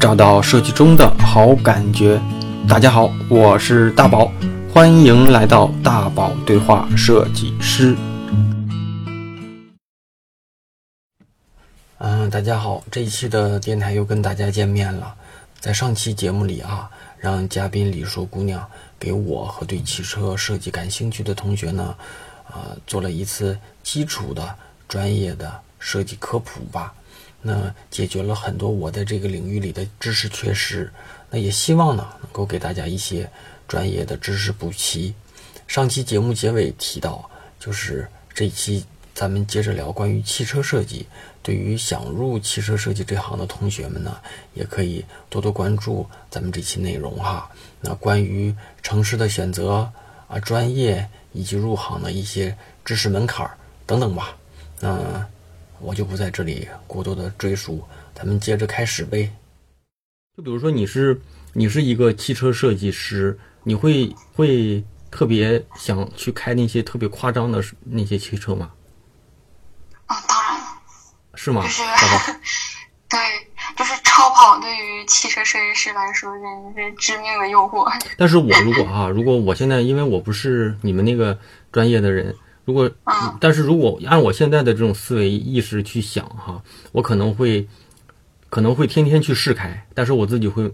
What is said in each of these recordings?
找到设计中的好感觉。大家好，我是大宝，欢迎来到大宝对话设计师。嗯，大家好，这一期的电台又跟大家见面了。在上期节目里啊，让嘉宾李硕姑娘给我和对汽车设计感兴趣的同学呢，呃，做了一次基础的专业的设计科普吧。那解决了很多我在这个领域里的知识缺失，那也希望呢能够给大家一些专业的知识补齐。上期节目结尾提到，就是这期咱们接着聊关于汽车设计。对于想入汽车设计这行的同学们呢，也可以多多关注咱们这期内容哈。那关于城市的选择啊、专业以及入行的一些知识门槛等等吧，那。我就不在这里过多的赘述，咱们接着开始呗。就比如说你是你是一个汽车设计师，你会会特别想去开那些特别夸张的那些汽车吗？啊，当然。是吗？就是 对，就是超跑对于汽车设计师来说简直是致命的诱惑。但是我如果啊，如果我现在因为我不是你们那个专业的人。如果，但是如果按我现在的这种思维意识去想哈，我可能会，可能会天天去试开，但是我自己会，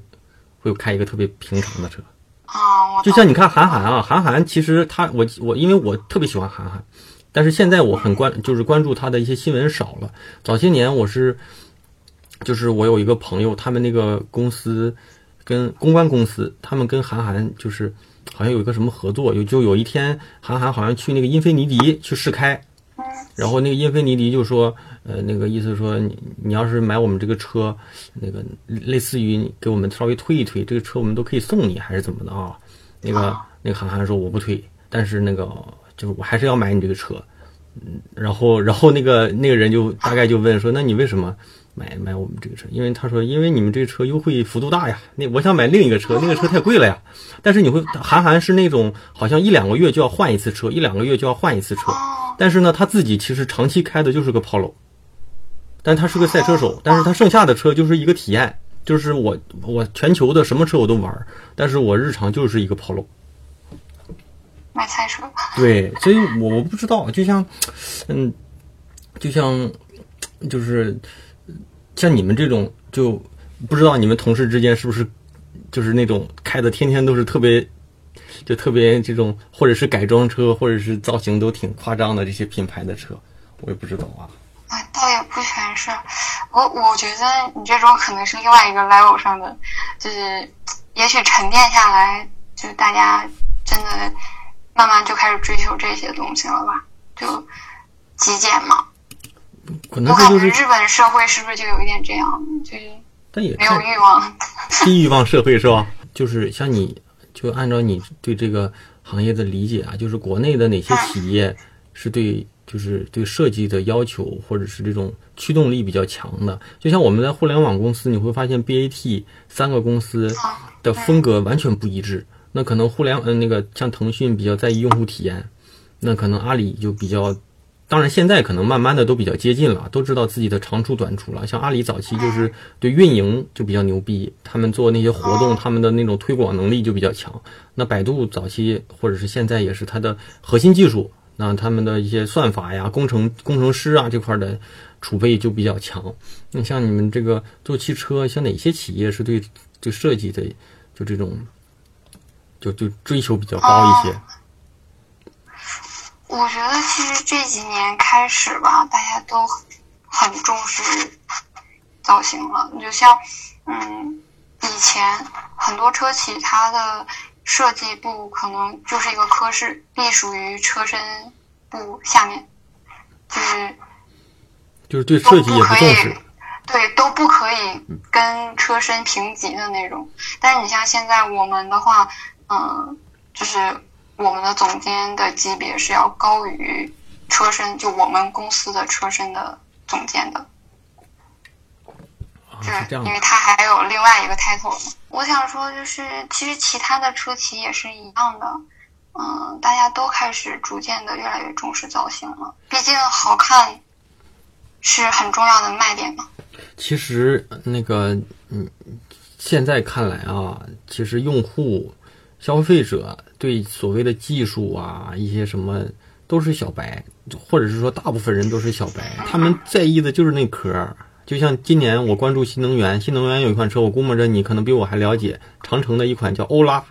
会开一个特别平常的车。啊，就像你看韩寒啊，韩寒其实他我我因为我特别喜欢韩寒，但是现在我很关就是关注他的一些新闻少了。早些年我是，就是我有一个朋友，他们那个公司跟公关公司，他们跟韩寒就是。好像有一个什么合作，有就有一天，韩寒好像去那个英菲尼迪去试开，然后那个英菲尼迪就说，呃，那个意思说你你要是买我们这个车，那个类似于给我们稍微推一推，这个车我们都可以送你，还是怎么的啊？那个那个韩寒说我不推，但是那个就是我还是要买你这个车，嗯，然后然后那个那个人就大概就问说，那你为什么？买买我们这个车，因为他说，因为你们这个车优惠幅度大呀。那我想买另一个车，那个车太贵了呀。但是你会，韩寒是那种好像一两个月就要换一次车，一两个月就要换一次车。但是呢，他自己其实长期开的就是个 Polo，但他是个赛车手，但是他剩下的车就是一个体验，就是我我全球的什么车我都玩，但是我日常就是一个 Polo。买赛车。对，所以我我不知道，就像，嗯，就像，就是。像你们这种就不知道你们同事之间是不是就是那种开的天天都是特别就特别这种或者是改装车或者是造型都挺夸张的这些品牌的车，我也不知道啊。啊，倒也不全是，我我觉得你这种可能是另外一个 level 上的，就是也许沉淀下来，就大家真的慢慢就开始追求这些东西了吧？就极简嘛。可能这就是日本社会是不是就有一点这样？就是但也没有欲望，低欲望社会是吧？就是像你，就按照你对这个行业的理解啊，就是国内的哪些企业是对，就是对设计的要求或者是这种驱动力比较强的？就像我们在互联网公司，你会发现 BAT 三个公司的风格完全不一致。那可能互联嗯那个像腾讯比较在意用户体验，那可能阿里就比较。当然，现在可能慢慢的都比较接近了，都知道自己的长处短处了。像阿里早期就是对运营就比较牛逼，他们做那些活动，他们的那种推广能力就比较强。那百度早期或者是现在也是它的核心技术，那他们的一些算法呀、工程工程师啊这块的储备就比较强。那像你们这个做汽车，像哪些企业是对对设计的就这种就就追求比较高一些？我觉得其实这几年开始吧，大家都很重视造型了。你就像，嗯，以前很多车企它的设计部可能就是一个科室，隶属于车身部下面，就是就是对设计也不重视，对都不可以跟车身平级的那种。但是你像现在我们的话，嗯，就是。我们的总监的级别是要高于车身，就我们公司的车身的总监的，是因为他还有另外一个 title。我想说，就是其实其他的车企也是一样的，嗯，大家都开始逐渐的越来越重视造型了，毕竟好看是很重要的卖点嘛。其实那个，嗯，现在看来啊，其实用户、消费者对所谓的技术啊，一些什么都是小白，或者是说大部分人都是小白，他们在意的就是那壳儿。就像今年我关注新能源，新能源有一款车，我估摸着你可能比我还了解，长城的一款叫欧拉，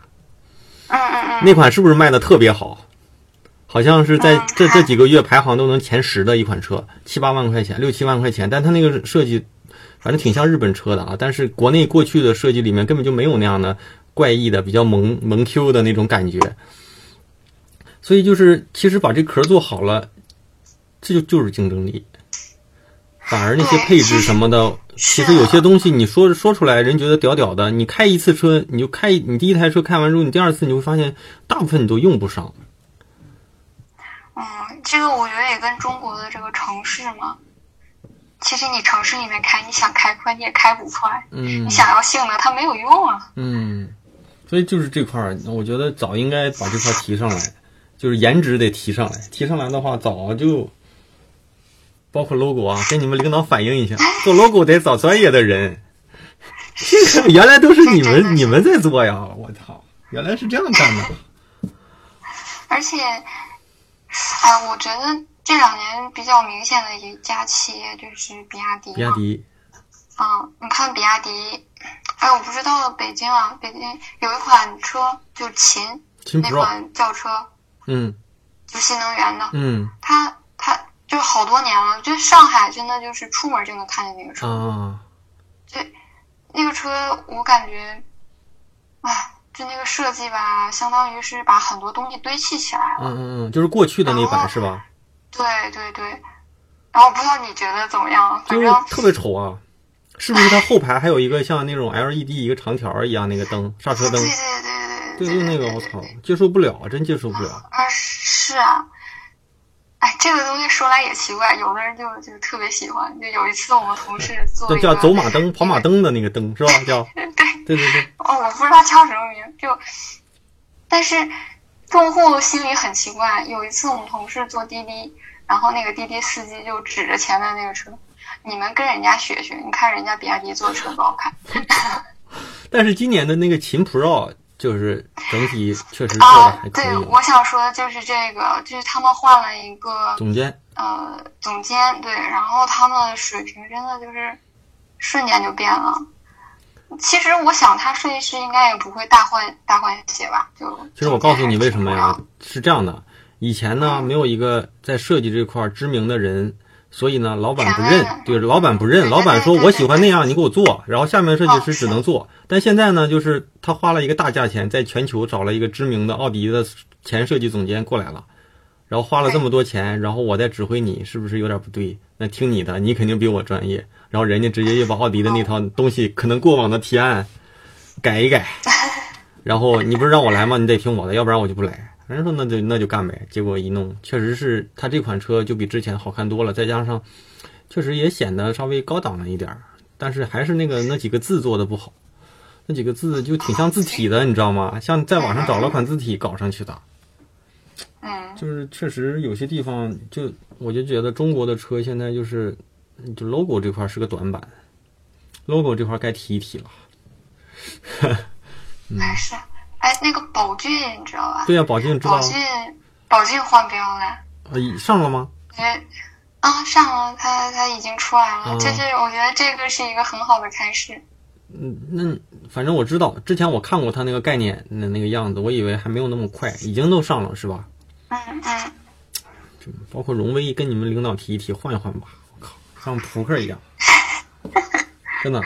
那款是不是卖的特别好？好像是在嗯这这几个月排行都能前十的一款车，七八万块钱，六七万块钱，但它那个设计，反正挺像日本车的啊。但是国内过去的设计里面根本就没有那样的怪异的、比较萌萌 Q 的那种感觉。所以就是，其实把这壳做好了，这就就是竞争力。反而那些配置什么的，其实有些东西你说说出来，人觉得屌屌的。你开一次车，你就开你第一台车开完之后，你第二次你会发现，大部分你都用不上。嗯，这个我觉得也跟中国的这个城市嘛，其实你城市里面开，你想开快你也开不快，嗯你想要性能它没有用啊。嗯，所以就是这块儿，我觉得早应该把这块提上来，就是颜值得提上来。提上来的话，早就包括 logo 啊，跟你们领导反映一下，做 logo 得找专业的人。这个原来都是你们你们在做呀！我操，原来是这样干的。而且，哎，我觉得这两年比较明显的一家企业就是比亚迪。比亚迪，嗯，你看比亚迪，哎，我不知道北京啊，北京有一款车就秦秦那款轿车，嗯就新能源的，嗯它它就好多年了，就上海真的就是出门就能看见那个车，啊，那个车我感觉，哎，就那个设计吧，相当于是把很多东西堆砌起来了。嗯嗯嗯，就是过去的那版是吧？对对对，然后不知道你觉得怎么样？反就是正特别丑啊！是不是它后排还有一个像那种 LED 一个长条儿一样那个灯，刹车灯对？对对对，对对就那个，我操，接受不了，真接受不了。啊，是啊，哎，这个东西说来也奇怪，有的人就就特别喜欢。就有一次我们同事 做叫走马灯、跑马灯的那个灯是吧？叫对，对对对，哦，我不知道叫什么名，就，但是用户心里很奇怪。有一次我们同事坐滴滴，然后那个滴滴司机就指着前面那个车，你们跟人家学学，你看人家比亚迪做的车多好看。但是今年的那个秦 Pro 就是整体确实做的啊还，可对，以。我想说的就是这个，就是他们换了一个总监，呃总监，对，然后他们水平真的就是瞬间就变了。其实我想，他设计师应该也不会大换大换血吧？就其实我告诉你为什么呀是这样的，以前呢没有一个在设计这块儿知名的人，所以呢老板不认，就是，老板不认，老板说我喜欢那样，你给我做，然后下面设计师哦只能做。但现在呢，就是他花了一个大价钱，在全球找了一个知名的奥迪的前设计总监过来了。然后花了这么多钱，然后我再指挥你，是不是有点不对？那听你的，你肯定比我专业。然后人家直接就把奥迪的那套东西，可能过往的提案改一改，然后你不是让我来吗？你得听我的，要不然我就不来。人家说那就那就干呗。结果一弄，确实是它这款车就比之前好看多了，再加上确实也显得稍微高档了一点儿，但是还是那个那几个字做的不好，那几个字就挺像字体的，你知道吗？像在网上找了款字体搞上去的。嗯，就是确实有些地方就我就觉得中国的车现在就是就 logo 这块是个短板，logo 这块该提一提了。还 是哎，那个宝骏你知道吧？对呀、宝骏知道宝骏宝骏换标了。呃已上了吗？我觉啊，上了，它它已经出来了，嗯就是我觉得这个是一个很好的开始。嗯，那反正我知道，之前我看过它那个概念的那个样子，我以为还没有那么快，已经都上了是吧？嗯嗯，包括荣威跟你们领导提一提，换一换吧。我靠，像扑克一样，真的，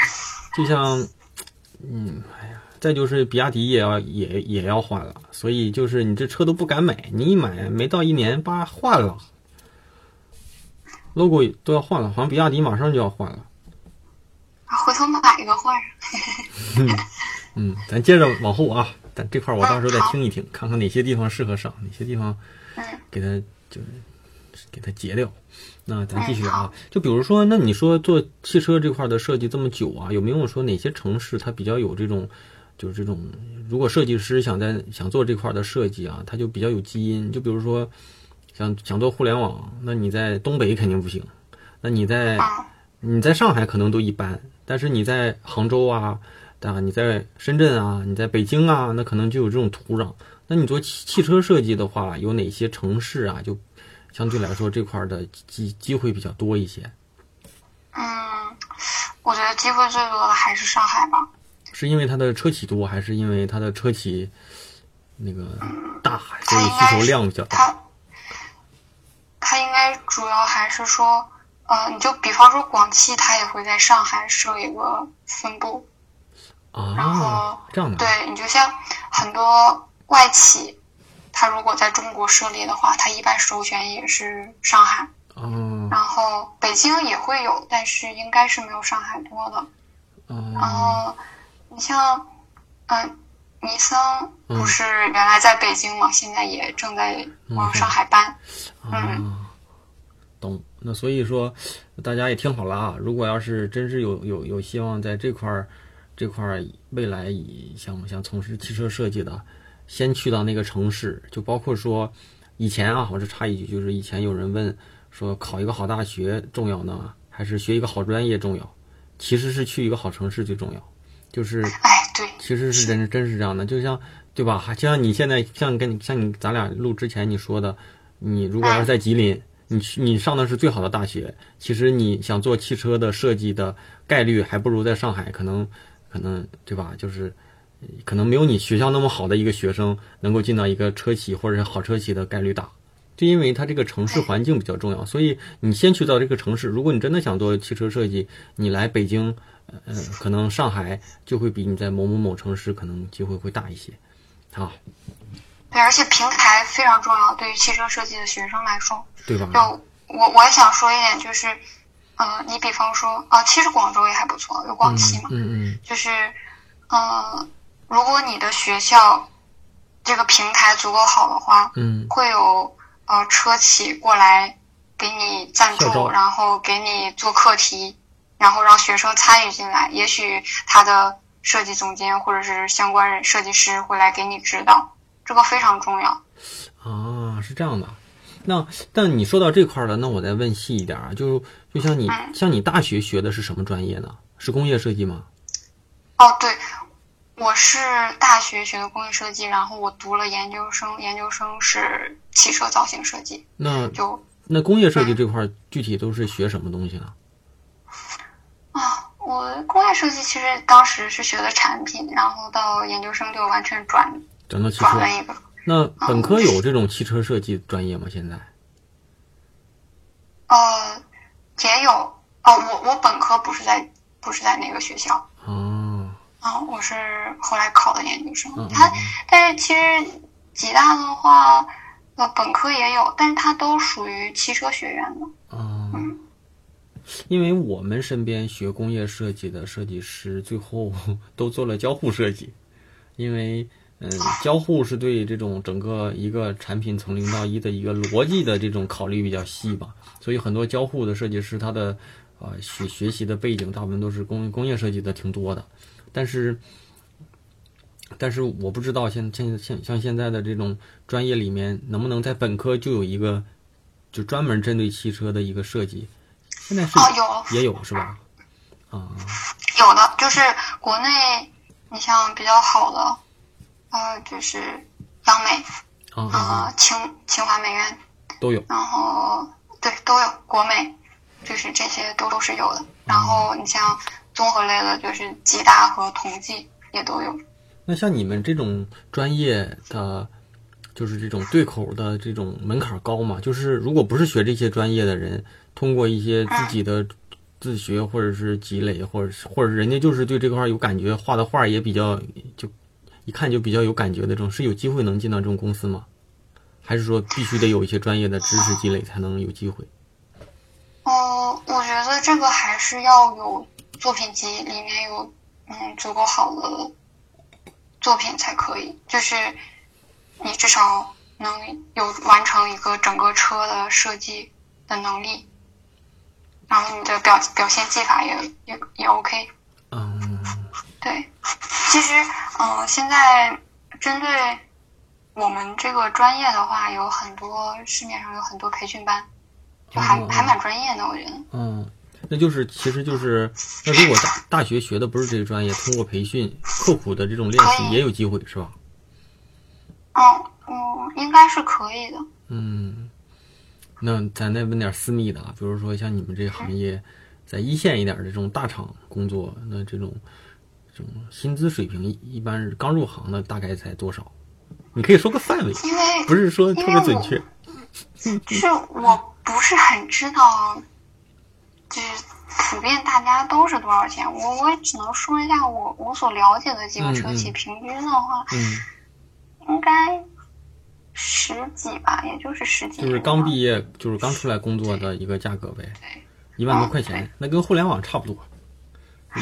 就像，嗯，哎呀，再就是比亚迪也要也也要换了，所以就是你这车都不敢买，你一买没到一年，叭换了，logo 都要换了，好像比亚迪马上就要换了。回头买一个换上。嗯，咱接着往后啊，咱这块我到时候再听一听，看看哪些地方适合上，哪些地方嗯给它就是给它截掉。那咱继续啊，就比如说，那你说做汽车这块的设计这么久啊，有没有说哪些城市它比较有这种，就是这种，如果设计师想在想做这块的设计啊，他就比较有基因。就比如说，想想做互联网，那你在东北肯定不行，那你在啊你在上海可能都一般，但是你在杭州啊，啊，你在深圳啊，你在北京啊，那可能就有这种土壤。那你做汽汽车设计的话，有哪些城市啊？就相对来说这块的机机会比较多一些。嗯，我觉得机会最多的还是上海吧。是因为它的车企多，还是因为它的车企那个大，所以需求量比较大？它它应该主要还是说，呃，你就比方说广汽，它也会在上海设一个分部。然啊后，这样的。对你就像很多外企，它如果在中国设立的话，它一般首选也是上海。嗯然后北京也会有，但是应该是没有上海多的。嗯然哦后你像，嗯、尼桑不是原来在北京嘛，现在也正在往上海搬。嗯啊，懂。那所以说，大家也听好了啊，如果要是真是有有有希望在这块儿这块儿未来以想想从事汽车设计的，先去到那个城市，就包括说以前啊，我这插一句，就是以前有人问说考一个好大学重要呢，还是学一个好专业重要？其实是去一个好城市最重要，就是 哎，对，其实是真真是这样的，就像对吧？还就像你现在像跟你像你咱俩录之前你说的，你如果要是在吉林，你去你上的是最好的大学，其实你想做汽车的设计的概率还不如在上海，可能可能对吧？就是呃可能没有你学校那么好的一个学生能够进到一个车企或者是好车企的概率大。就因为它这个城市环境比较重要，所以你先去到这个城市。如果你真的想做汽车设计，你来北京，呃，可能上海就会比你在某某某城市可能机会会大一些。啊，对，而且平台非常重要，对于汽车设计的学生来说。对吧？就我我也想说一点，就是，呃，你比方说，啊、其实广州也还不错，有广汽嘛，嗯嗯就是，呃，如果你的学校这个平台足够好的话，嗯会有呃车企过来给你赞助，然后给你做课题，然后让学生参与进来。也许他的设计总监或者是相关人设计师会来给你指导，这个非常重要。嗯，啊，是这样的。那但你说到这块儿了，那我再问细一点啊，就就像你嗯像你大学学的是什么专业呢？是工业设计吗？哦，对，我是大学学的工业设计，然后我读了研究生，研究生是汽车造型设计，那就那工业设计这块儿具体都是学什么东西呢？啊，我工业设计其实当时是学的产品，然后到研究生就完全转转到汽车。一个。那本科有这种汽车设计专业吗？现在？呃，也有哦，我我本科不是在不是在那个学校哦，啊，我是后来考的研究生。嗯它但是其实吉大的话，呃，本科也有，但是它都属于汽车学院的。啊，因为我们身边学工业设计的设计师，最后 都做了交互设计，因为嗯，交互是对这种整个一个产品从零到一的一个逻辑的这种考虑比较细吧，所以很多交互的设计师他的呃学学习的背景大部分都是工工业设计的挺多的，但是。但是我不知道现现现像现在的这种专业里面，能不能在本科就有一个就专门针对汽车的一个设计？现在是哦，有也有是吧？啊，有的，就是国内你像比较好的，呃，就是央美啊，清清华美院，都有。然后对都有国美，就是这些都都是有的。然后你像综合类的，就是吉大和同济也都有。那像你们这种专业的，就是这种对口的这种门槛高嘛？就是如果不是学这些专业的人，通过一些自己的自学或者是积累，或者是或者是人家就是对这块儿有感觉，画的画也比较就一看就比较有感觉的这种，是有机会能进到这种公司吗？还是说必须得有一些专业的知识积累才能有机会？呃，我觉得这个还是要有作品集，里面有嗯足够好的作品才可以。就是你至少能有完成一个整个车的设计的能力，然后你的表表现技法也也也 OK。嗯，对，其实嗯、呃现在针对我们这个专业的话，有很多市面上有很多培训班，就还还蛮专业的，我觉得。嗯，那就是其实就是那如果大大学学的不是这个专业，通过培训刻苦的这种练习也有机会是吧？嗯嗯，应该是可以的。嗯，那咱再问点私密的啊，比如说像你们这个行业，在一线一点的这种大厂工作，那这种这种薪资水平一一般是刚入行的大概在多少？你可以说个范围，因为不是说特别准确。是我不是很知道，就是普遍大家都是多少钱。我我也只能说一下我我所了解的几个车企，平均的话嗯，应该十几吧，也就是十几。就是刚毕业，就是刚出来工作的一个价格呗，对。一万多块钱，那跟互联网差不多，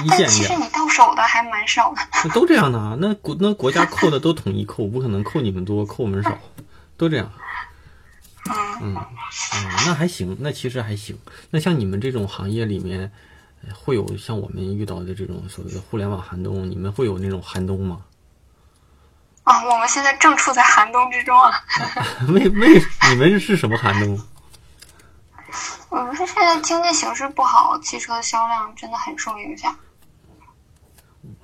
一其实你到手的还蛮少的。那都这样的啊。那国那国家扣的都统一扣，不可能扣你们多，扣我们少，都这样。嗯，那还行，那其实还行。那像你们这种行业里面，呃会有像我们遇到的这种所谓的互联网寒冬，你们会有那种寒冬吗？啊，我们现在正处在寒冬之中啊。为为你们是什么寒冬？我们是现在经济形势不好，汽车销量真的很受影响。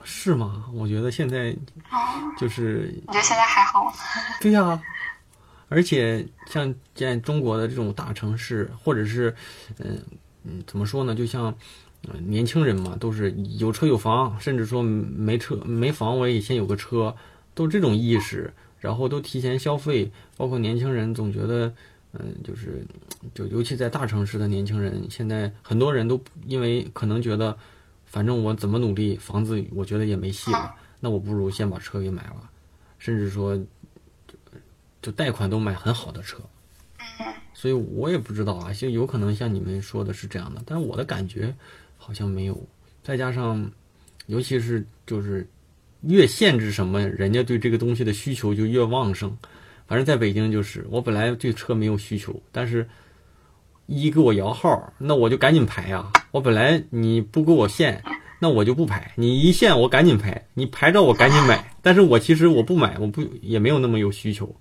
是吗？我觉得现在就是我觉得现在还好。对呀、而且像在中国的这种大城市，或者是嗯嗯，怎么说呢？就像呃年轻人嘛，都是有车有房，甚至说没车没房我也先有个车，都这种意识，然后都提前消费。包括年轻人总觉得，嗯，就是就尤其在大城市的年轻人，现在很多人都因为可能觉得，反正我怎么努力，房子我觉得也没戏了，那我不如先把车给买了，甚至说就就贷款都买很好的车。所以我也不知道啊，就有可能像你们说的是这样的，但是我的感觉好像没有。再加上，尤其是就是越限制什么，人家对这个东西的需求就越旺盛。反正在北京就是，我本来对车没有需求，但是一给我摇号，那我就赶紧排呀、我本来你不给我限，那我就不排。你一限我赶紧排，你排着我赶紧买。但是我其实我不买，我不也没有那么有需求，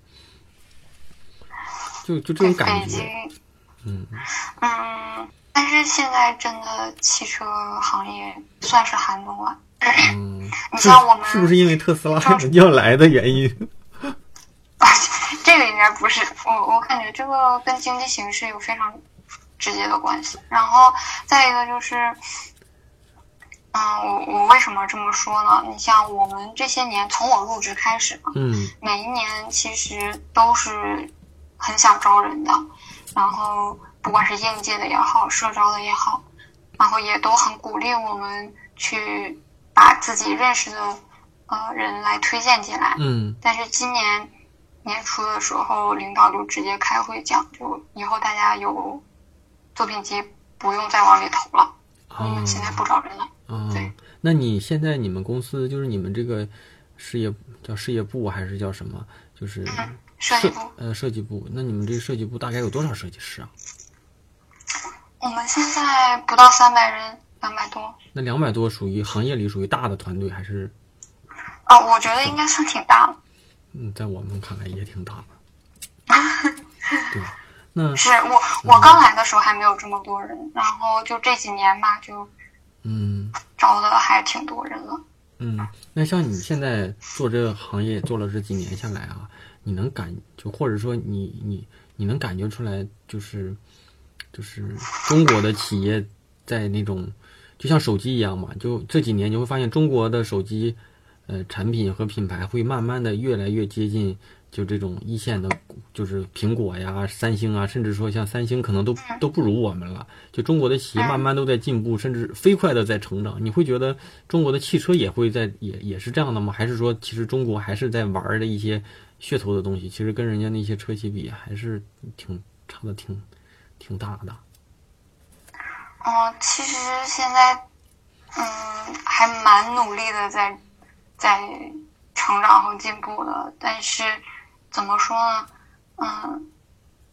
就就这种感觉北京。，嗯。嗯，但是现在真的汽车行业算是寒冬了。嗯，你是像我们是不是因为特斯拉 要来的原因？这个应该不是，我我感觉这个跟经济形势有非常直接的关系。然后再一个就是，嗯，我我为什么这么说呢？你像我们这些年，从我入职开始嘛，嗯每一年其实都是很想招人的，然后不管是应届的也好，社招的也好，然后也都很鼓励我们去把自己认识的呃人来推荐进来。嗯但是今年年初的时候，领导就直接开会讲，就以后大家有作品集不用再往里投了，因啊为现在不招人了。嗯对，那你现在你们公司就是你们这个事业叫事业部还是叫什么？就是设计部，呃设计部。那你们这个设计部大概有多少设计师啊？我们现在不到三百人，两百多。那两百多属于行业里属于大的团队，还是哦，我觉得应该算挺大的。嗯，在我们看来也挺大的。对，那是我我刚来的时候还没有这么多人，然后就这几年吧，就嗯招的还挺多人了。嗯，那像你现在做这个行业做了这几年下来啊，你能感就或者说你你你能感觉出来，就是就是中国的企业在那种就像手机一样嘛，就这几年你会发现中国的手机呃产品和品牌会慢慢的越来越接近就这种一线的，就是苹果呀、三星啊，甚至说像三星可能都都不如我们了。就中国的企业慢慢都在进步，甚至飞快的在成长。你会觉得中国的汽车也会在也也是这样的吗？还是说其实中国还是在玩的一些噱头的东西，其实跟人家那些车企比还是挺差的挺挺大的。嗯，其实现在嗯还蛮努力的在在成长和进步的，但是怎么说呢？嗯，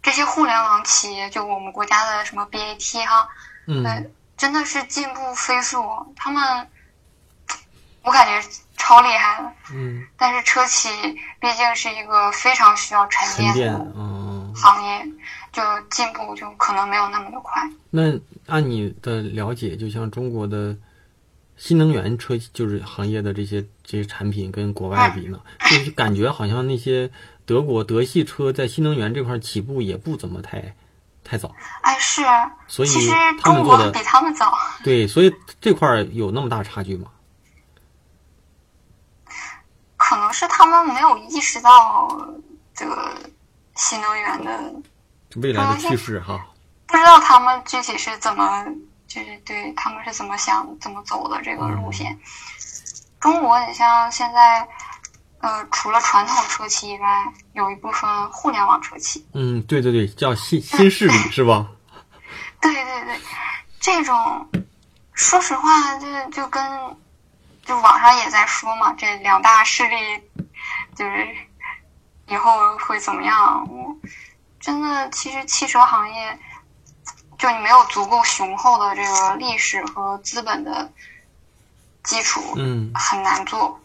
这些互联网企业，就我们国家的什么 BAT 哈，嗯对，真的是进步飞速，他们我感觉超厉害的。嗯，但是车企毕竟是一个非常需要沉沉淀淀的嗯。行业，就进步就可能没有那么的快。那按你的了解，就像中国的新能源车就是行业的这些这些产品跟国外比呢，就是感觉好像那些德国德系车在新能源这块起步也不怎么太太早。哎，是，所以他们做的比他们早。对，所以这块儿有那么大差距吗？可能是他们没有意识到这个新能源的，未来的趋势哈。不知道他们具体是怎么，就是对他们是怎么想、怎么走的这个路线。中国，你像现在，呃，除了传统车企以外，有一部分互联网车企。嗯，对对对，叫新新势力 是吧？对对对，这种，说实话，就就跟。就网上也在说嘛，这两大势力就是以后会怎么样？我真的，其实汽车行业就你没有足够雄厚的这个历史和资本的基础，嗯，很难做。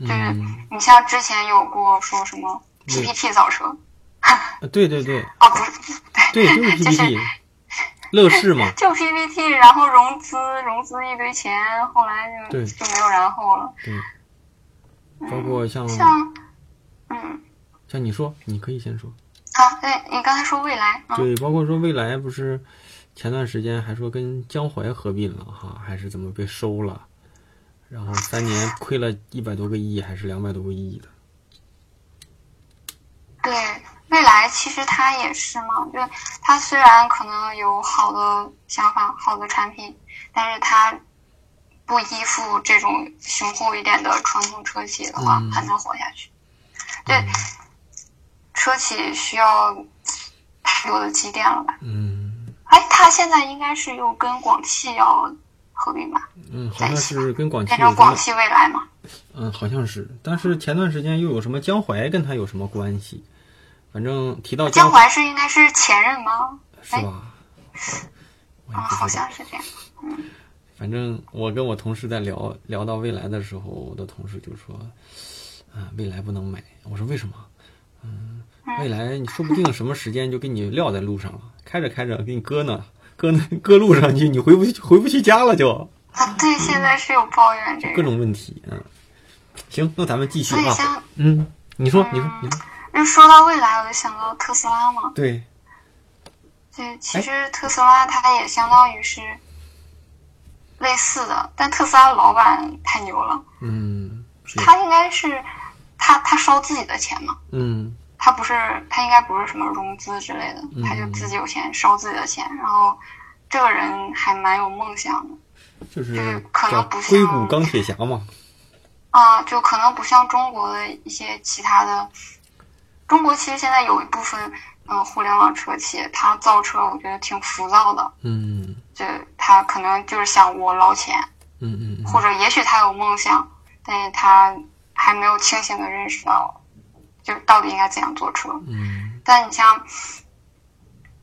就是嗯，你像之前有过说什么 PPT 造车，对对对啊，不是，对，就是 就是 PPT，乐视嘛，就 PPT，然后融资融资一堆钱，后来就对就没有然后了。对，包括像像，嗯。像你说，你可以先说。啊，对你刚才说未来，嗯，对，包括说未来不是前段时间还说跟江淮合并了哈，还是怎么被收了，然后三年亏了一百多个亿，还是两百多个亿的。对，未来其实它也是嘛，就它虽然可能有好的想法、好的产品，但是它不依附这种雄厚一点的传统车企的话，嗯很难活下去。对，车企需要太多的积淀了吧？嗯哎，它现在应该是又跟广汽要合并吧，嗯，好像是跟广汽变？成广汽未来嘛？嗯，好像是，但是前段时间又有什么江淮跟他有什么关系？反正提到江淮淮是应该是前任吗？是吧？啊，好。像是这样。反正我跟我同事在聊聊到未来的时候，我的同事就说：“啊，未来不能买。”我说：“为什么？”嗯，未来你说不定什么时间就给你撂在路上了，开着开着给你搁那，搁那搁路上去，你回不去回不去家了就，啊，对，现在是有抱怨这个。各种问题。嗯，行，那咱们继续啊。嗯，你说，你说，你说，就说到未来，我就想到特斯拉嘛。对，对，其实特斯拉它也相当于是类似的，但特斯拉老板太牛了，嗯，他应该是他他烧自己的钱嘛，嗯他不是他应该不是什么融资之类的，嗯他就自己有钱烧自己的钱，然后这个人还蛮有梦想的。就是可能不像硅谷钢铁侠嘛。啊，就可能不像中国的一些其他的，中国其实现在有一部分嗯、呃互联网车企，它造车我觉得挺浮躁的，嗯。就他可能就是想我捞钱，嗯嗯嗯。或者也许他有梦想，但是他还没有清醒的认识到，就到底应该怎样做车。嗯。但你像，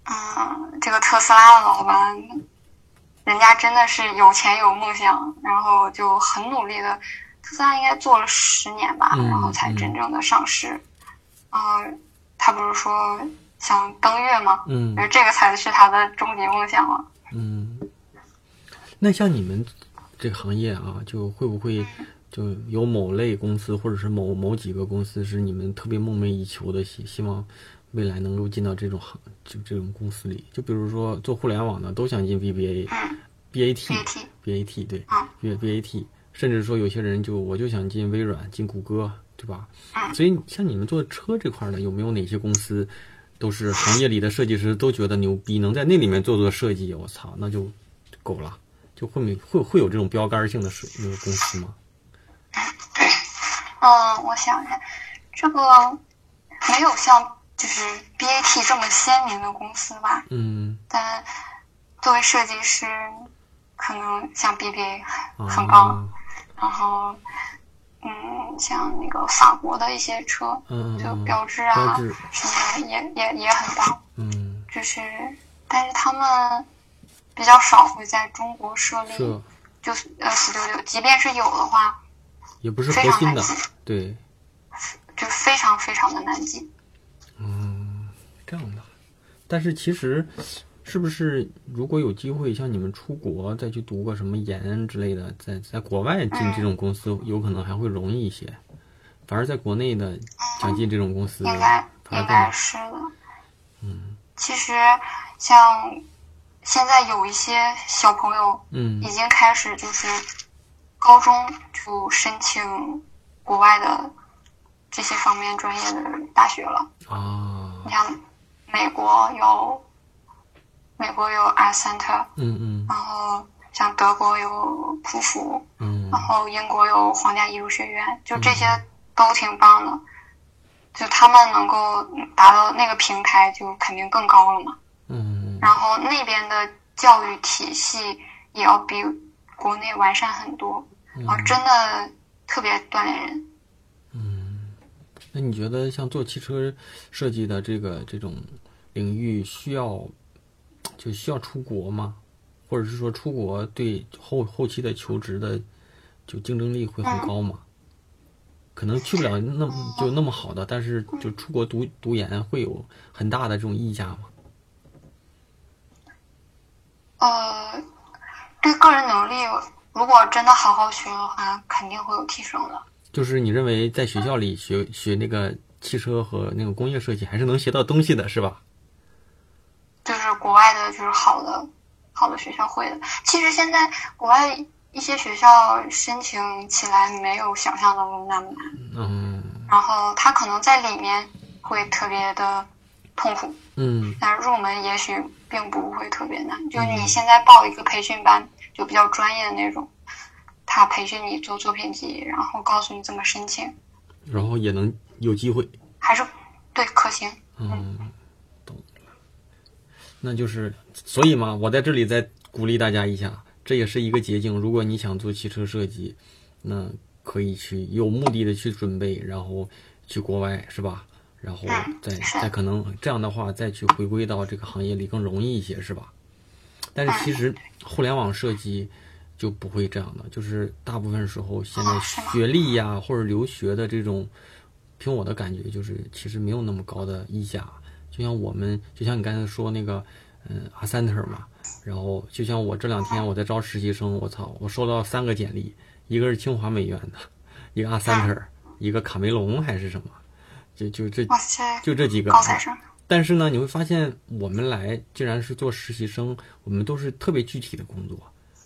嗯，这个特斯拉的老板，人家真的是有钱有梦想，然后就很努力的，特斯拉应该做了十年吧，嗯然后才真正的上市。嗯、他不是说想登月吗？嗯我觉得这个才是他的终极梦想了。嗯。那像你们这个行业啊，就会不会就有某类公司，或者是某某几个公司是你们特别梦寐以求的，希希望未来能够进到这种行就这种公司里？就比如说做互联网的都想进 VBA、嗯 BAT、，BAT，BAT 对嗯 BAT，甚至说有些人就我就想进微软、进谷歌，对吧？嗯所以像你们做车这块儿的，有没有哪些公司都是行业里的设计师都觉得牛逼，能在那里面做做设计？我操，那就够了。就会没会会有这种标杆性的设那个公司吗？嗯，我想一下，这个没有像就是 BAT 这么鲜明的公司吧，嗯，但作为设计师，可能像 BBA 啊很高，然后嗯，像那个法国的一些车，就嗯就标志啊什么也也也很棒，嗯，就是但是他们比较少会在中国设立，这就是呃四九九，即便是有的话，也不是非核心的对，就非常非常的难进。嗯，这样的。但是其实是不是如果有机会，像你们出国再去读个什么研之类的，在在国外进这种公司，有可能还会容易一些。反而在国内的想进这种公司，应该应该是的。嗯，其实像现在有一些小朋友嗯已经开始就是高中就申请国外的这些方面专业的大学了。啊你像美国有美国有 Art Center，嗯嗯然后像德国有普福，嗯然后英国有皇家艺术学院，就这些都挺棒的。就他们能够达到那个平台，就肯定更高了嘛。嗯然后那边的教育体系也要比国内完善很多，啊，真的特别锻炼人。嗯那你觉得像做汽车设计的这个这种领域，需要就需要出国吗？或者是说出国对后后期的求职的就竞争力会很高吗？可能去不了那么就那么好的，但是就出国读读研会有很大的这种溢价吗？呃，对个人能力，如果真的好好学的话，肯定会有提升的。就是你认为在学校里学学那个汽车和那个工业设计，还是能学到东西的，是吧？就是国外的，就是好的好的学校会的。其实现在国外一些学校申请起来没有想象当中那么难，嗯然后他可能在里面会特别的痛苦，嗯但入门也许并不会特别难。就你现在报一个培训班，就比较专业的那种，他培训你做作品集，然后告诉你怎么申请，然后也能有机会。还是对可行。嗯。那就是，所以嘛，我在这里再鼓励大家一下，这也是一个捷径。如果你想做汽车设计，那可以去有目的的去准备，然后去国外，是吧？然后再再可能这样的话，再去回归到这个行业里更容易一些，是吧？但是其实互联网设计就不会这样的，就是大部分时候现在学历呀或者留学的这种，凭我的感觉就是其实没有那么高的溢价。就像我们，就像你刚才说那个，嗯，阿三特嘛，然后就像我这两天我在招实习生，我操，我收到三个简历，一个是清华美院的，一个阿三特，一个卡梅隆还是什么，就就这，就这几个。高材生，但是呢，你会发现我们来既然是做实习生，我们都是特别具体的工作，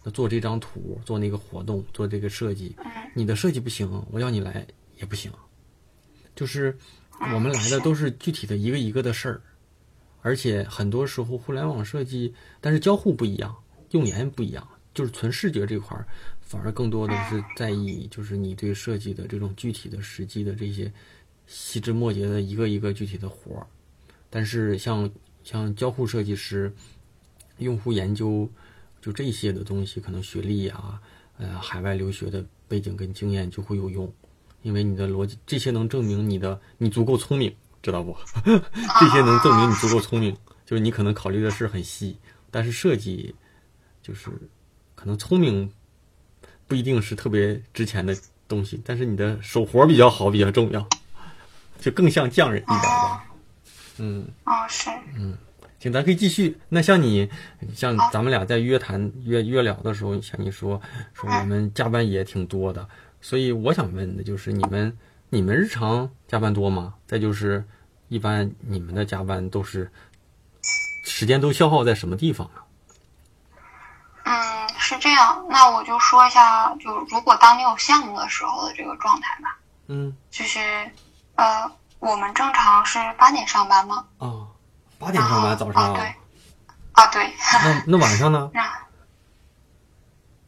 那做这张图，做那个活动，做这个设计，你的设计不行，我要你来也不行，就是我们来的都是具体的一个一个的事儿，而且很多时候互联网设计，但是交互不一样，用研不一样，就是纯视觉这块儿，反而更多的是在意就是你对设计的这种具体的、实际的这些细枝末节的一个一个具体的活儿。但是像像交互设计师、用户研究，就这些的东西，可能学历啊，呃，海外留学的背景跟经验就会有用，因为你的逻辑这些能证明你的你足够聪明，知道不？这些能证明你足够聪明，就是你可能考虑的事很细，但是设计就是可能聪明不一定是特别值钱的东西，但是你的手活比较好比较重要，就更像匠人一点吧。嗯。哦，是，嗯行，咱可以继续。那像你，像咱们俩在约谈、约约聊的时候，像你说说我们加班也挺多的，所以我想问的就是你们，你们日常加班多吗？再就是，一般你们的加班都是时间都消耗在什么地方啊？嗯，是这样。那我就说一下，就如果当你有项目的时候的这个状态吧。嗯就是，呃，我们正常是八点上班吗？啊，八点上班早啊，上对，啊对，那那晚上呢？那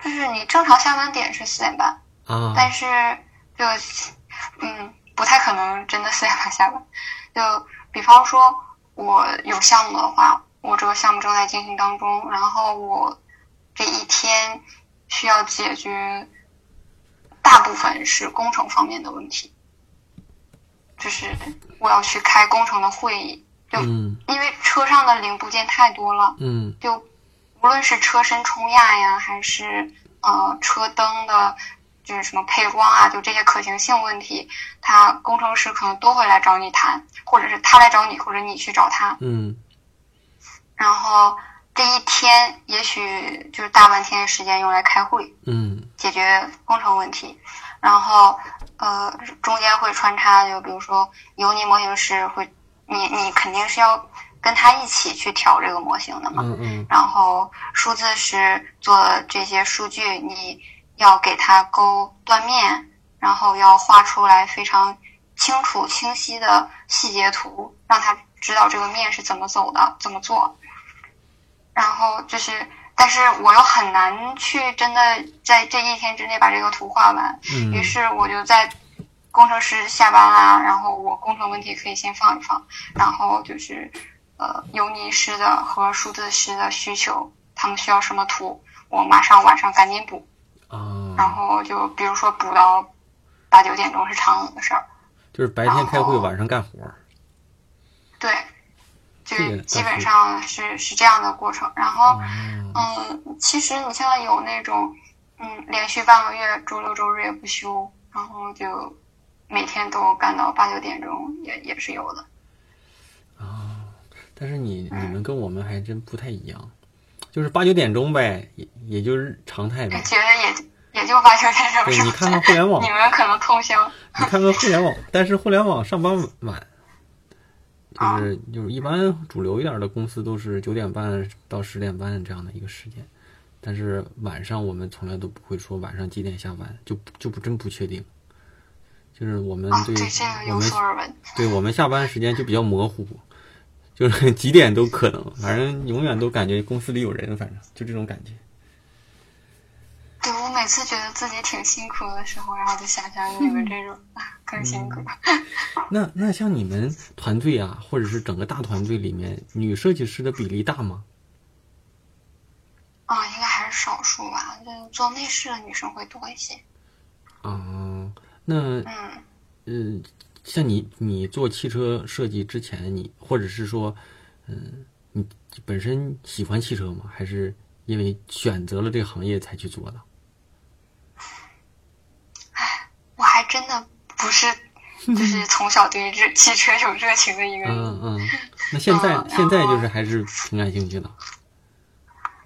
就是你正常下班点是四点半，啊，但是就嗯不太可能真的四点半下班。就比方说，我有项目的话，我这个项目正在进行当中，然后我这一天需要解决大部分是工程方面的问题，就是我要去开工程的会议，就嗯。因为车上的零部件太多了，嗯。就无论是车身冲压呀，还是呃车灯的，就是什么配光啊，就这些可行性问题，他工程师可能都会来找你谈，或者是他来找你，或者你去找他。嗯。然后这一天也许就是大半天时间用来开会，嗯。解决工程问题，然后呃中间会穿插，就比如说油泥模型师会，你你肯定是要跟他一起去调这个模型的嘛，嗯嗯。然后数字是做这些数据，你要给它勾断面，然后要画出来非常清楚清晰的细节图，让他知道这个面是怎么走的，怎么做。然后就是，但是我又很难去真的在这一天之内把这个图画完，嗯于是我就在工程师下班啦，然后我工程问题可以先放一放，然后就是呃油泥师的和数字师的需求，他们需要什么图，我马上晚上赶紧补，啊，然后就比如说补到八九点钟是常有的事儿，就是白天开会，晚上干活。对，就是基本上是是这样的过程。然后，哦嗯，其实你像有那种，嗯，连续半个月周六周日也不休，然后就每天都干到八九点钟，也也是有的。啊但是你你们跟我们还真不太一样，就是八九点钟呗，也也就是常态呗。也也就八九点钟对，你看看互联网你，们可能通宵。你看看互联网，但是互联网上班晚，啊就是就是一般主流一点的公司都是九点半到十点半这样的一个时间，但是晚上我们从来都不会说晚上几点下班，就就不真不确定。就是我们啊，对我们。对我们下班时间就比较模糊，就是几点都可能，反正永远都感觉公司里有人，反正就这种感觉。对我每次觉得自己挺辛苦的时候，然后就想想你们这种啊 更辛苦。那那像你们团队啊，或者是整个大团队里面，女设计师的比例大吗？啊，应该还是少数吧。就做内饰的女生会多一些。啊、那嗯，嗯，像你你做汽车设计之前，你或者是说，嗯，你本身喜欢汽车吗？还是因为选择了这个行业才去做的？哎 我还真的不是，就是 从小对热汽车有热情的一个人。嗯嗯，那现在嗯现在就是还是挺感兴趣的。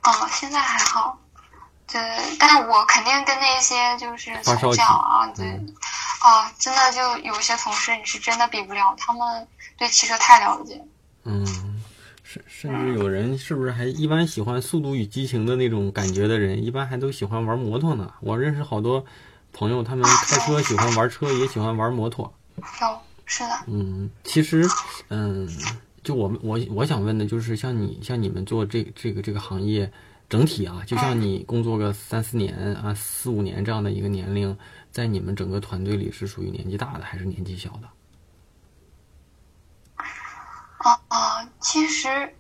哦，现在还好。对，但我肯定跟那些就是从小啊，对，嗯啊，真的就有些同事你是真的比不了，他们对汽车太了解。嗯，甚甚至有人是不是还一般喜欢《速度与激情》的那种感觉的人，一般还都喜欢玩摩托呢？我认识好多朋友，他们开车喜欢玩车，也喜欢玩摩托。有，是的，嗯，其实，嗯，就我们我我想问的就是，像你像你们做这这个这个行业，整体啊，就像你工作个三四年啊、四五年这样的一个年龄，在你们整个团队里是属于年纪大的还是年纪小的？啊啊，其实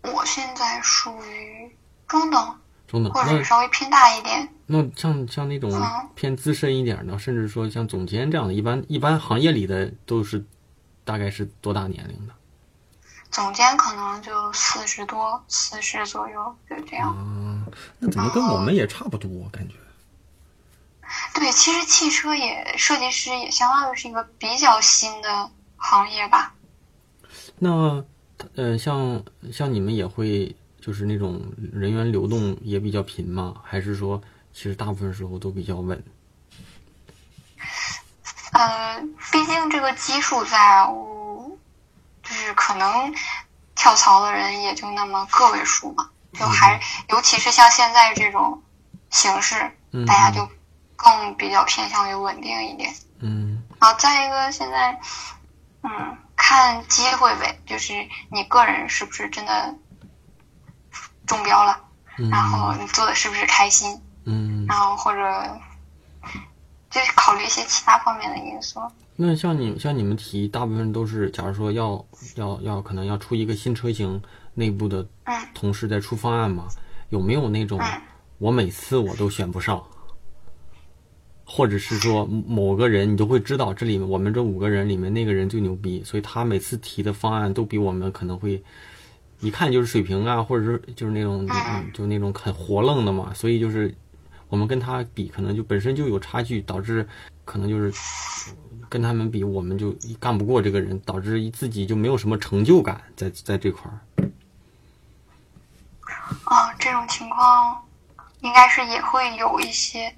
我现在属于中等，中等。或者那稍微偏大一点。那像像那种嗯偏资深一点的，甚至说像总监这样的，一般一般行业里的都是大概是多大年龄的？总监可能就四十多、四十左右，就这样。啊，那怎么跟我们也差不多？感觉对，其实汽车也设计师也相当于是一个比较新的行业吧。那呃，像像你们也会就是那种人员流动也比较频吗？还是说其实大部分时候都比较稳？呃，毕竟这个基数在，就是可能跳槽的人也就那么个位数嘛，就还尤其是像现在这种形式，嗯大家就更比较偏向于稳定一点。嗯啊，再一个现在，嗯，看机会呗，就是你个人是不是真的中标了，嗯然后你做的是不是开心，嗯。然后或者就是考虑一些其他方面的因素。那像你像你们提，大部分都是，假如说要要要可能要出一个新车型，内部的嗯同事在出方案嘛？有没有那种嗯我每次我都选不上，或者是说某个人你都会知道，这里面我们这五个人里面那个人最牛逼，所以他每次提的方案都比我们可能会一看就是水平啊，或者是就是那种嗯就那种很活愣的嘛，所以就是我们跟他比，可能就本身就有差距，导致可能就是跟他们比，我们就干不过这个人，导致自己就没有什么成就感在在这块儿。啊，这种情况应该是也会有一些，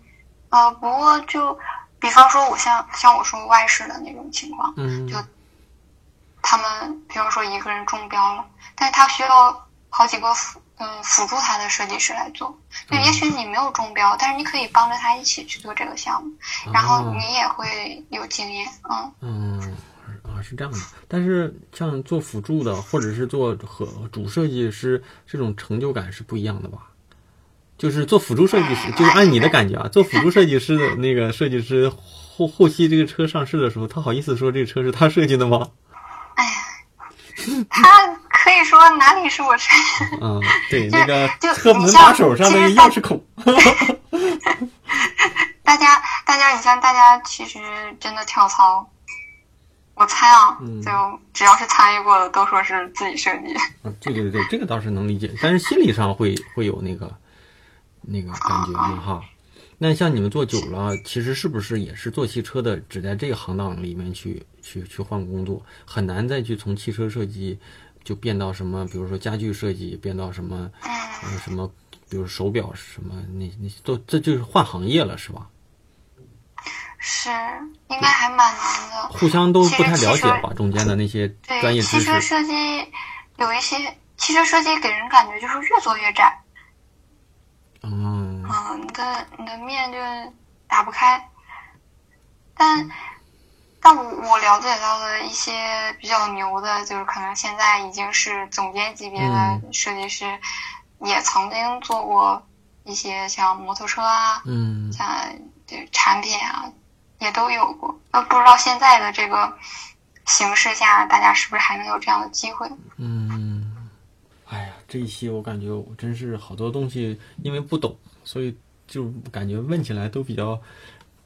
呃，不过就比方说我像像我说外事的那种情况，嗯就他们比方说一个人中标了，但是他需要好几个辅嗯辅助他的设计师来做，就也许你没有中标，但是你可以帮着他一起去做这个项目，然后哦你也会有经验，嗯。嗯，啊是这样的。但是像做辅助的，或者是做和主设计师，这种成就感是不一样的吧？就是做辅助设计师，就是按你的感觉啊，做辅助设计师的那个设计师后后期这个车上市的时候，他好意思说这个车是他设计的吗？哎呀，他可以说哪里是我设计的，啊，对，那个就车门把手上那个其实大钥匙孔，大家大家，你像大家其实真的跳槽，我猜啊，嗯就只要是参与过的，都说是自己设计。嗯，对对对，这个倒是能理解，但是心理上会会有那个那个感觉嘛哈。那像你们做久了，其实是不是也是做汽车的，只在这个行当里面去去去换工作，很难再去从汽车设计就变到什么，比如说家具设计，变到什么嗯，呃什么，比如手表什么，那那都这就是换行业了是吧？是应该还蛮难的。互相都不太了解吧，中间的那些专，业知识汽车。设计有一些汽车设计给人感觉就是越做越窄，嗯嗯，你的你的面就打不开。但但我我了解到的一些比较牛的，就是可能现在已经是总监级别的嗯设计师，也曾经做过一些像摩托车啊，嗯像这产品啊，也都有过。那不知道现在的这个形势下，大家是不是还能有这样的机会？嗯，这一期我感觉我真是好多东西，因为不懂，所以就感觉问起来都比较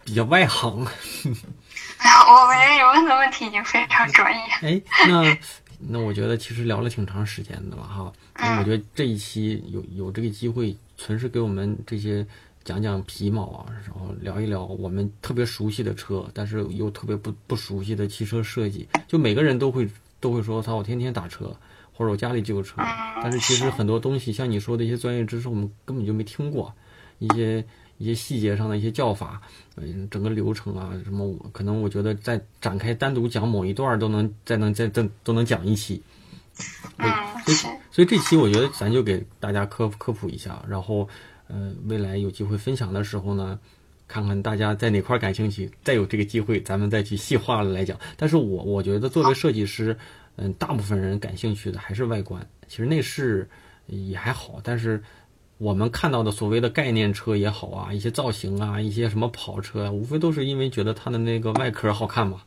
比较外行。哎呀，我觉得你问的问题已经非常专业。哎，那那我觉得其实聊了挺长时间的了哈。那我觉得这一期有有这个机会，纯是给我们这些讲讲皮毛啊，然后聊一聊我们特别熟悉的车，但是又特别不不熟悉的汽车设计。就每个人都会都会说，操，我天天打车，或者我家里就有车。但是其实很多东西，像你说的一些专业知识，我们根本就没听过，一些。一些细节上的一些叫法，嗯，整个流程啊，什么，可能我觉得再展开单独讲某一段都能再能再再都能讲一期。嗯，所以，所以这期我觉得咱就给大家科科普一下，然后，呃，未来有机会分享的时候呢，看看大家在哪块感兴趣，再有这个机会，咱们再去细化的来讲。但是我我觉得作为设计师，嗯，大部分人感兴趣的还是外观，其实内饰也还好，但是。我们看到的所谓的概念车也好啊，一些造型啊，一些什么跑车啊，无非都是因为觉得它的那个外壳好看嘛。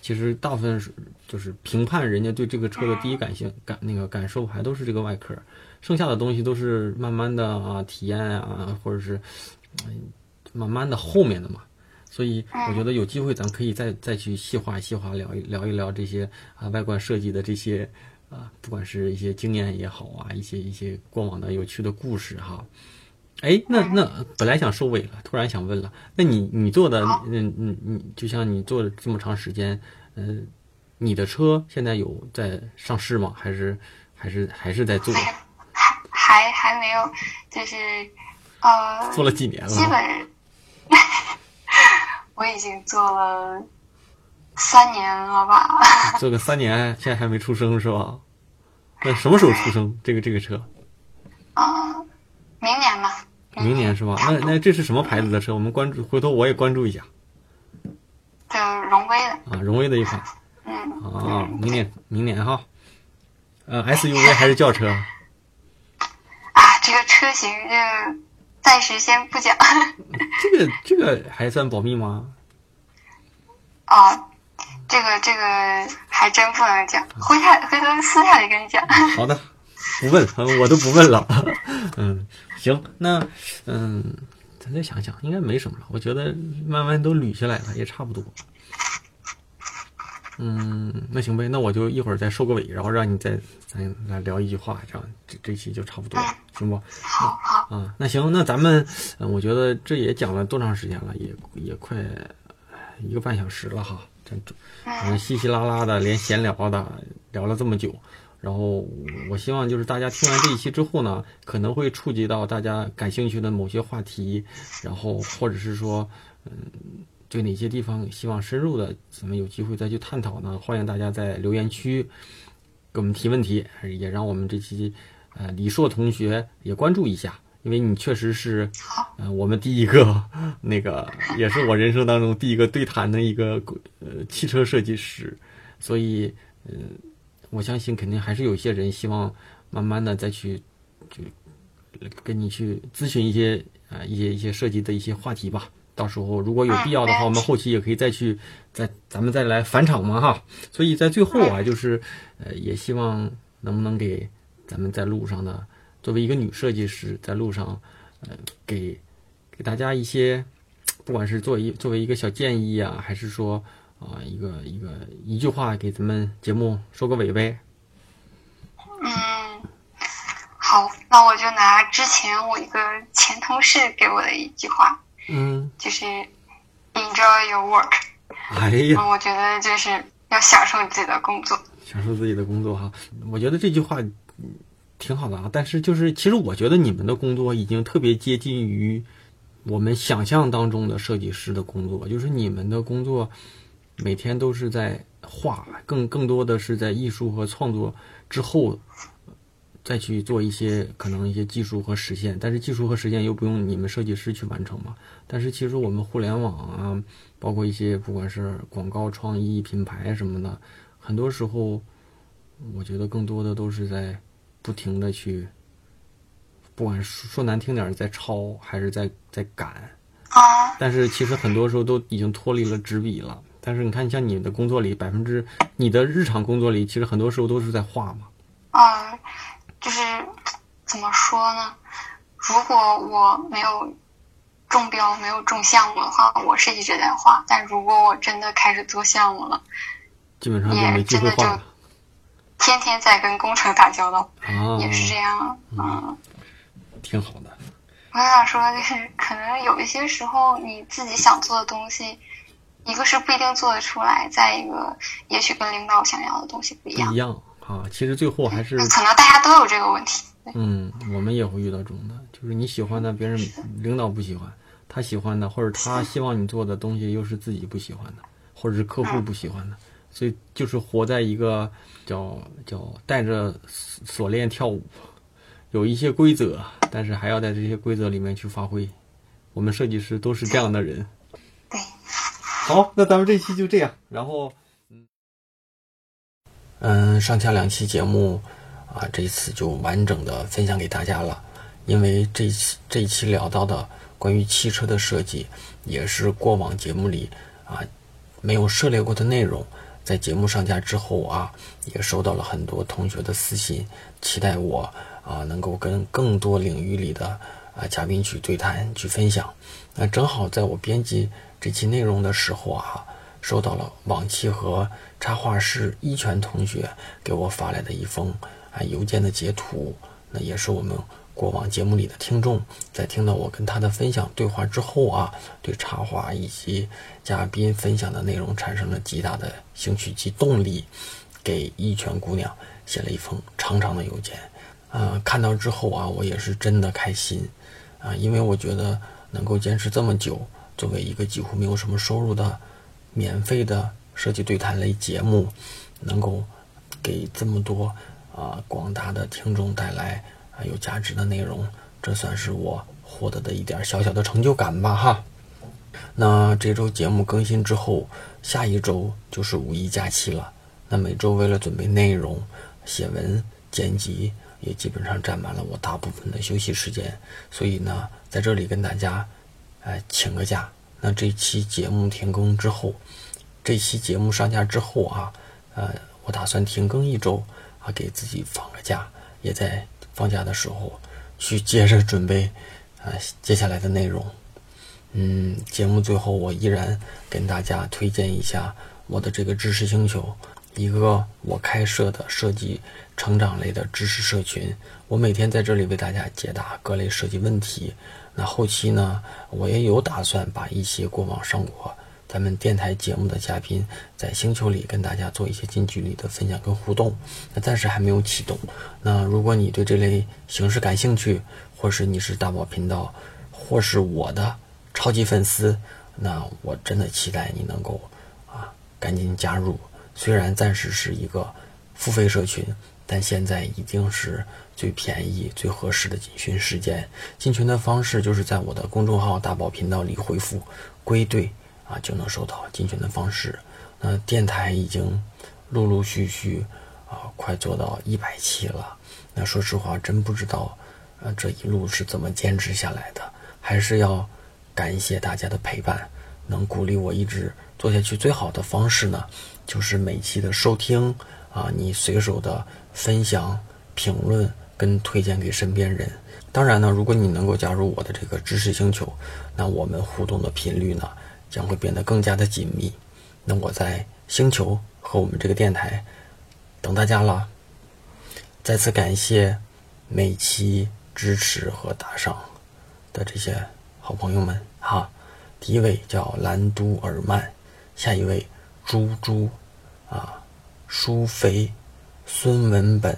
其实大部分是就是评判人家对这个车的第一感性感那个感受，还都是这个外壳，剩下的东西都是慢慢的啊体验啊，或者是嗯慢慢的后面的嘛。所以我觉得有机会咱可以再再去细化细化聊一聊一聊这些啊外观设计的这些啊，不管是一些经验也好啊，一些一些过往的有趣的故事哈。哎，那那本来想收尾了，突然想问了，那你你做的，嗯嗯嗯，就像你做了这么长时间，嗯、你的车现在有在上市吗？还是还是还是在做？还还还还没有，就是呃，做了几年了？基本我已经做了三年了吧。做个三年，现在还没出生是吧？那什么时候出生？这个这个车，嗯，明年吧。明年是吧？那那这是什么牌子的车？我们关注，回头我也关注一下就荣威的，啊，荣威的一款嗯，啊，明年明年哈，呃，SUV 还是轿车？啊，这个车型这个暂时先不讲 这个这个还算保密吗？啊，这个这个还真不能讲，回下回头私下里跟你讲。好的，不问，嗯我都不问了。嗯，行，那嗯，咱再想想，应该没什么了。我觉得慢慢都捋下来了，也差不多。嗯，那行呗，那我就一会儿再收个尾，然后让你再咱来聊一句话，这样这这期就差不多了，行不？好好，啊，那行，那咱们，嗯，我觉得这也讲了多长时间了，也也快一个半小时了哈，这这，嗯，稀稀拉拉的，连闲聊的聊了这么久，然后我希望就是大家听完这一期之后呢，可能会触及到大家感兴趣的某些话题，然后或者是说，嗯，对哪些地方希望深入的，咱们有机会再去探讨呢？欢迎大家在留言区给我们提问题，也让我们这期呃李硕同学也关注一下，因为你确实是，嗯，我们第一个那个也是我人生当中第一个对谈的一个呃汽车设计师，所以嗯。我相信肯定还是有些人希望慢慢的再去就跟你去咨询一些啊一些一些设计的一些话题吧。到时候如果有必要的话，我们后期也可以再去再咱们再来返场嘛哈。所以在最后啊，就是呃也希望能不能给咱们在路上的作为一个女设计师在路上呃给给大家一些不管是作为作为一个小建议啊，还是说。啊，一个一个一句话给咱们节目收个尾呗。嗯，好，那我就拿之前我一个前同事给我的一句话，嗯，就是 enjoy your work。哎呀，我觉得就是要享受自己的工作，享受自己的工作哈。我觉得这句话挺好的啊，但是就是其实我觉得你们的工作已经特别接近于我们想象当中的设计师的工作，就是你们的工作。每天都是在画，更更多的是在艺术和创作之后，再去做一些可能一些技术和实现。但是技术和实现又不用你们设计师去完成嘛？但是其实我们互联网啊，包括一些不管是广告创意、品牌什么的，很多时候，我觉得更多的都是在不停的去，不管说难听点，在抄还是在在赶。但是其实很多时候都已经脱离了纸笔了。但是你看，像你的工作里，百分之你的日常工作里，其实很多时候都是在画嘛。嗯，说呢？如果我没有中标、没有中项目的话，我是一直在画。但如果我真的开始做项目了，基本上就没机会画了。天天在跟工程打交道，啊，也是这样，嗯，挺好的。我想说，就是可能有一些时候，你自己想做的东西。一个是不一定做得出来，再一个也许跟领导想要的东西不一样。不一样啊，其实最后还是可能大家都有这个问题。嗯，我们也会遇到这种的，就是你喜欢的，别人领导不喜欢；他喜欢的，或者他希望你做的东西又是自己不喜欢的，或者是客户不喜欢的，所以就是活在一个叫叫带着锁链跳舞，有一些规则，但是还要在这些规则里面去发挥。我们设计师都是这样的人。对。好，那咱们这期就这样。然后，嗯，上下两期节目啊，这一次就完整的分享给大家了。因为这期这一期聊到的关于汽车的设计，也是过往节目里啊没有涉猎过的内容。在节目上架之后啊，也收到了很多同学的私信，期待我啊能够跟更多领域里的啊嘉宾去对谈、去分享。那正好在我编辑。这期内容的时候啊，收到了往期和插画师一泉同学给我发来的一封啊邮件的截图。那也是我们过往节目里的听众，在听到我跟他的分享对话之后啊，对插画以及嘉宾分享的内容产生了极大的兴趣及动力，给一泉姑娘写了一封长长的邮件。啊，看到之后啊，我也是真的开心啊，因为我觉得能够坚持这么久。作为一个几乎没有什么收入的免费的设计对谈类节目，能够给这么多啊广大的听众带来啊有价值的内容，这算是我获得的一点小小的成就感吧哈。那这周节目更新之后，下一周就是五一假期了。那每周为了准备内容、写文、剪辑，也基本上占满了我大部分的休息时间。所以呢，在这里跟大家。哎，请个假。那这期节目停更之后，这期节目上架之后啊，呃，我打算停更一周啊，给自己放个假，也在放假的时候去接着准备啊接下来的内容。嗯，节目最后我依然跟大家推荐一下我的这个知识星球，一个我开设的设计成长类的知识社群。我每天在这里为大家解答各类设计问题。那后期呢，我也有打算把一些过往上过咱们电台节目的嘉宾在星球里跟大家做一些近距离的分享跟互动。那暂时还没有启动。那如果你对这类形式感兴趣，或是你是大宝频道，或是我的超级粉丝，那我真的期待你能够啊赶紧加入。虽然暂时是一个付费社群，但现在已经是最便宜、最合适的进群时间。进群的方式就是在我的公众号“大宝频道”里回复“归队”啊，就能收到进群的方式。那电台已经陆陆续续啊，快做到一百期了。那说实话，真不知道呃这一路是怎么坚持下来的。还是要感谢大家的陪伴，能鼓励我一直做下去。最好的方式呢？就是每期的收听啊，你随手的分享、评论跟推荐给身边人。当然呢，如果你能够加入我的这个知识星球，那我们互动的频率呢将会变得更加的紧密。那我在星球和我们这个电台等大家了。再次感谢每期支持和打赏的这些好朋友们哈。第一位叫兰都尔曼，下一位猪猪。啊，舒肥、孙文本、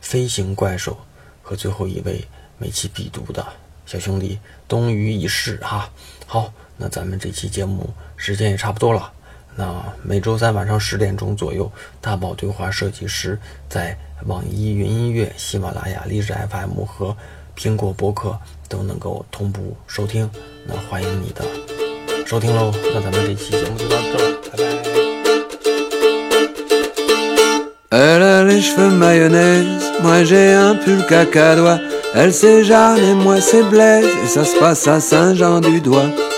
飞行怪兽和最后一位每期必读的小兄弟东隅已逝哈。好，那咱们这期节目时间也差不多了。那每周三晚上十点钟左右，大宝对话设计师在网易云音乐、喜马拉雅、荔枝 FM 和苹果播客都能够同步收听。那欢迎你的收听喽。那咱们这期节目就到这了，拜拜。Elle a les cheveux mayonnaise, moi j'ai un pull cacadois. Elle c'est Jeanne et moi c'est Blaise, et ça se passe à Saint-Jean-du-Doigt.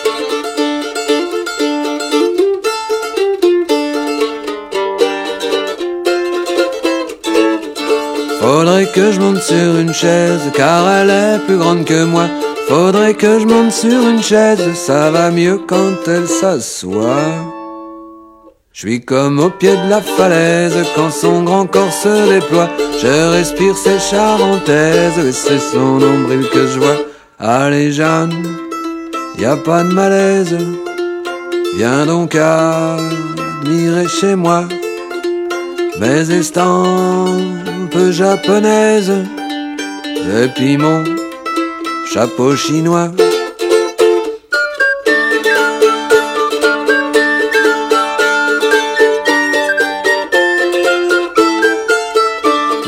Faudrait que je monte sur une chaise, car elle est plus grande que moi. Faudrait que je monte sur une chaise, ça va mieux quand elle s'assoit. Je suis comme au pied de la falaise quand son grand corps se déploie. Je respire ses charentaises et c'est son nombril que je vois. Allez Jeanne, y a pas de malaise. Viens donc admirer chez moi mes estampes japonaises et mon chapeau chinois.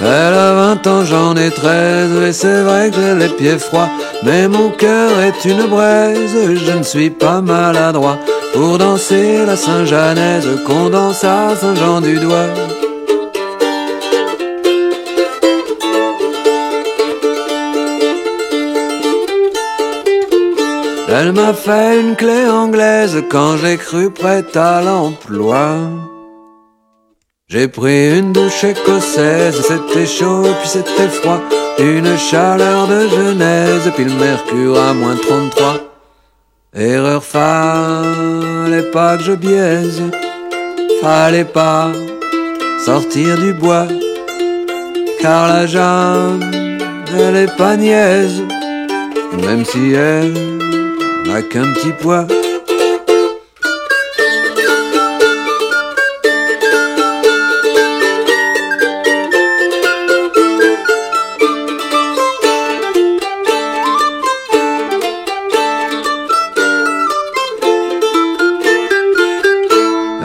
Elle a vingt ans, j'en ai treize, et c'est vrai que j'ai les pieds froids, mais mon cœur est une braise, je ne suis pas maladroit pour danser la Saint-Janaise qu'on danse à Saint-Jean-du-Doigt. Elle m'a fait une clé anglaise quand j'ai cru prête à l'emploi. J'ai pris une douche écossaise, c'était chaud puis c'était froid, une chaleur de Genèse, puis le mercure à moins 33. Erreur, fallait pas que je biaise, fallait pas sortir du bois, car la jambe, elle est pas niaise, même si elle n'a qu'un petit poids.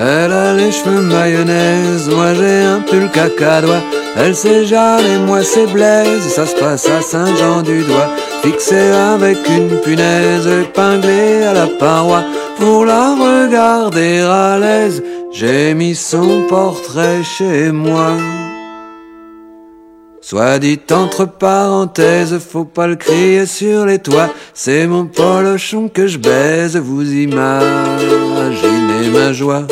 Elle a les cheveux mayonnaise, moi j'ai un pull cacadois. Elle c'est Jeanne et moi c'est Blaise, ça se passe à Saint-Jean-du-Doigt. Fixé avec une punaise épinglée à la paroi. Pour la regarder à l'aise, j'ai mis son portrait chez moi. Soit dit entre parenthèses, faut pas le crier sur les toits. C'est mon polochon que je baise, vous imaginez ma joie.